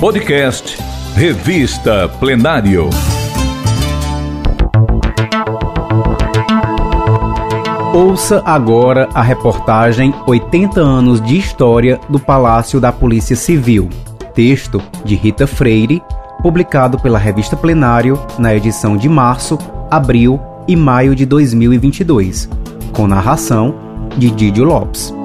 Podcast Revista Plenário. Ouça agora a reportagem 80 anos de história do Palácio da Polícia Civil. Texto de Rita Freire, publicado pela Revista Plenário na edição de março, abril e maio de 2022, com narração de Didio Lopes.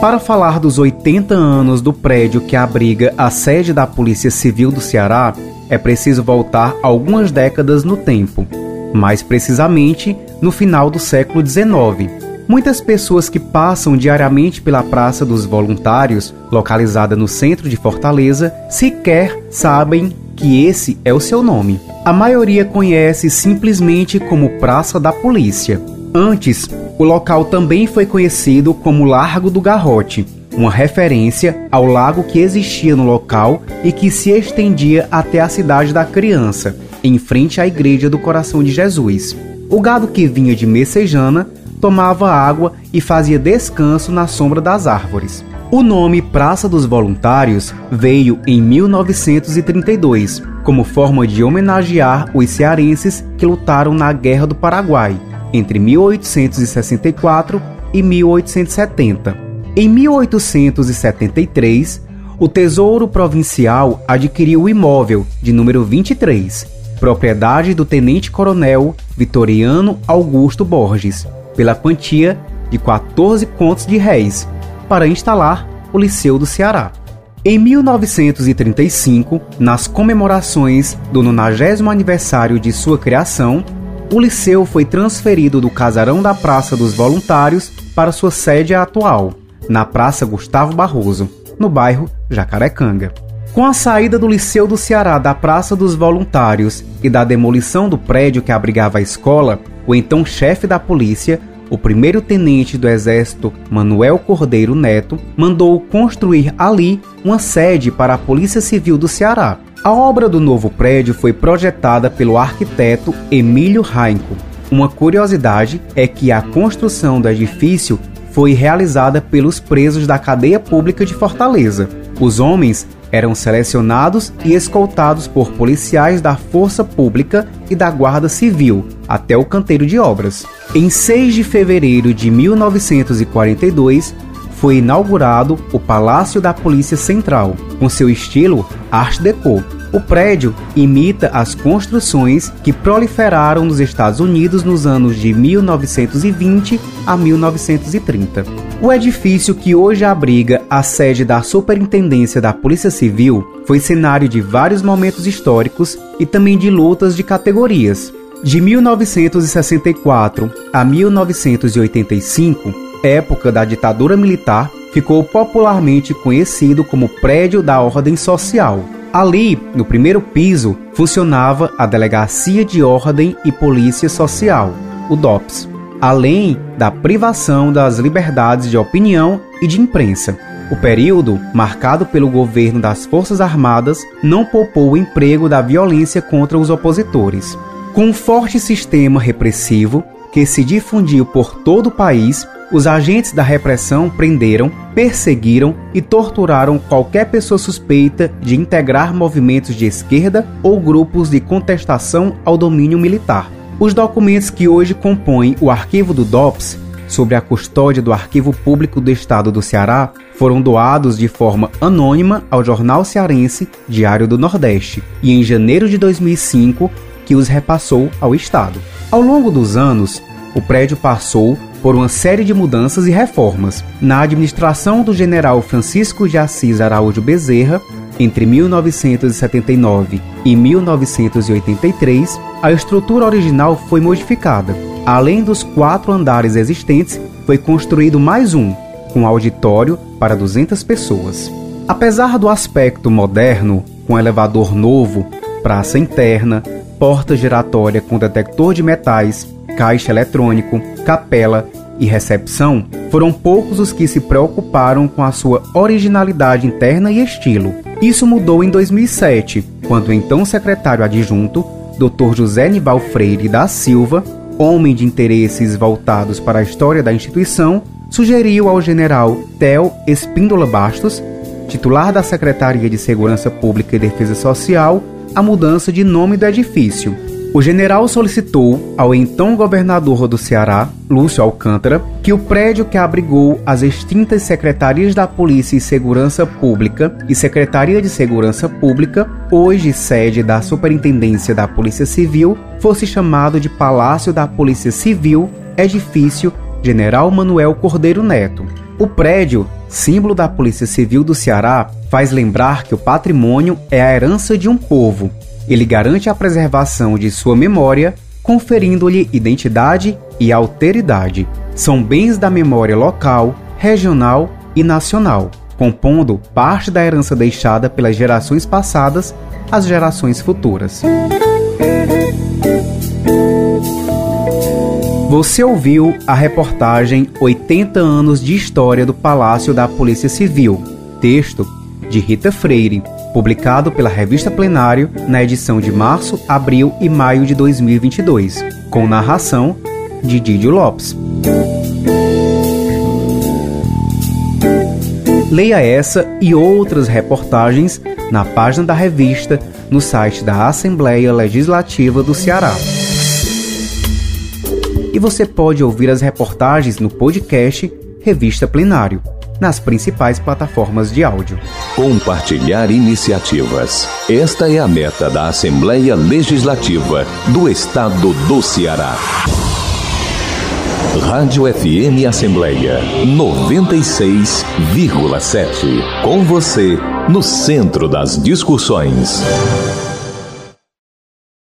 Para falar dos 80 anos do prédio que abriga a sede da Polícia Civil do Ceará, é preciso voltar algumas décadas no tempo, mais precisamente no final do século XIX. Muitas pessoas que passam diariamente pela Praça dos Voluntários, localizada no centro de Fortaleza, sequer sabem que esse é o seu nome. A maioria conhece simplesmente como Praça da Polícia. Antes, o local também foi conhecido como Largo do Garrote, uma referência ao lago que existia no local e que se estendia até a cidade da Criança, em frente à Igreja do Coração de Jesus. O gado que vinha de Messejana tomava água e fazia descanso na sombra das árvores. O nome Praça dos Voluntários veio em 1932, como forma de homenagear os cearenses que lutaram na Guerra do Paraguai entre 1864 e 1870. Em 1873, o Tesouro Provincial adquiriu o imóvel de número 23, propriedade do tenente-coronel Vitoriano Augusto Borges, pela quantia de 14 contos de réis, para instalar o Liceu do Ceará. Em 1935, nas comemorações do 90 aniversário de sua criação, o liceu foi transferido do casarão da Praça dos Voluntários para sua sede atual, na Praça Gustavo Barroso, no bairro Jacarecanga. Com a saída do Liceu do Ceará da Praça dos Voluntários e da demolição do prédio que abrigava a escola, o então chefe da polícia, o primeiro-tenente do Exército Manuel Cordeiro Neto, mandou construir ali uma sede para a Polícia Civil do Ceará, a obra do novo prédio foi projetada pelo arquiteto Emílio Rainco. Uma curiosidade é que a construção do edifício foi realizada pelos presos da cadeia pública de Fortaleza. Os homens eram selecionados e escoltados por policiais da Força Pública e da Guarda Civil até o canteiro de obras. Em 6 de fevereiro de 1942, foi inaugurado o Palácio da Polícia Central, com seu estilo Art Deco. O prédio imita as construções que proliferaram nos Estados Unidos nos anos de 1920 a 1930. O edifício que hoje abriga a sede da Superintendência da Polícia Civil foi cenário de vários momentos históricos e também de lutas de categorias. De 1964 a 1985, época da ditadura militar, ficou popularmente conhecido como Prédio da Ordem Social. Ali, no primeiro piso, funcionava a Delegacia de Ordem e Polícia Social, o DOPS, além da privação das liberdades de opinião e de imprensa. O período, marcado pelo governo das Forças Armadas, não poupou o emprego da violência contra os opositores. Com um forte sistema repressivo que se difundiu por todo o país, os agentes da repressão prenderam, perseguiram e torturaram qualquer pessoa suspeita de integrar movimentos de esquerda ou grupos de contestação ao domínio militar. Os documentos que hoje compõem o arquivo do DOPS, sobre a custódia do Arquivo Público do Estado do Ceará, foram doados de forma anônima ao jornal cearense Diário do Nordeste e em janeiro de 2005 que os repassou ao Estado. Ao longo dos anos, o prédio passou por uma série de mudanças e reformas. Na administração do general Francisco de Assis Araújo Bezerra, entre 1979 e 1983, a estrutura original foi modificada. Além dos quatro andares existentes, foi construído mais um, com auditório para 200 pessoas. Apesar do aspecto moderno, com elevador novo, praça interna, porta giratória com detector de metais, caixa eletrônico, capela e recepção, foram poucos os que se preocuparam com a sua originalidade interna e estilo. Isso mudou em 2007, quando o então secretário adjunto, Dr. José Nival Freire da Silva, homem de interesses voltados para a história da instituição, sugeriu ao general Theo Espíndola Bastos, titular da Secretaria de Segurança Pública e Defesa Social, a mudança de nome do edifício. O general solicitou ao então governador do Ceará, Lúcio Alcântara, que o prédio que abrigou as extintas Secretarias da Polícia e Segurança Pública e Secretaria de Segurança Pública, hoje sede da Superintendência da Polícia Civil, fosse chamado de Palácio da Polícia Civil, edifício General Manuel Cordeiro Neto. O prédio, símbolo da Polícia Civil do Ceará, faz lembrar que o patrimônio é a herança de um povo. Ele garante a preservação de sua memória, conferindo-lhe identidade e alteridade. São bens da memória local, regional e nacional, compondo parte da herança deixada pelas gerações passadas às gerações futuras. Você ouviu a reportagem 80 anos de história do Palácio da Polícia Civil, texto de Rita Freire, publicado pela revista Plenário na edição de março, abril e maio de 2022, com narração de Didio Lopes. Leia essa e outras reportagens na página da revista no site da Assembleia Legislativa do Ceará. E você pode ouvir as reportagens no podcast Revista Plenário, nas principais plataformas de áudio. Compartilhar iniciativas. Esta é a meta da Assembleia Legislativa do Estado do Ceará. Rádio FM Assembleia 96,7. Com você, no centro das discussões.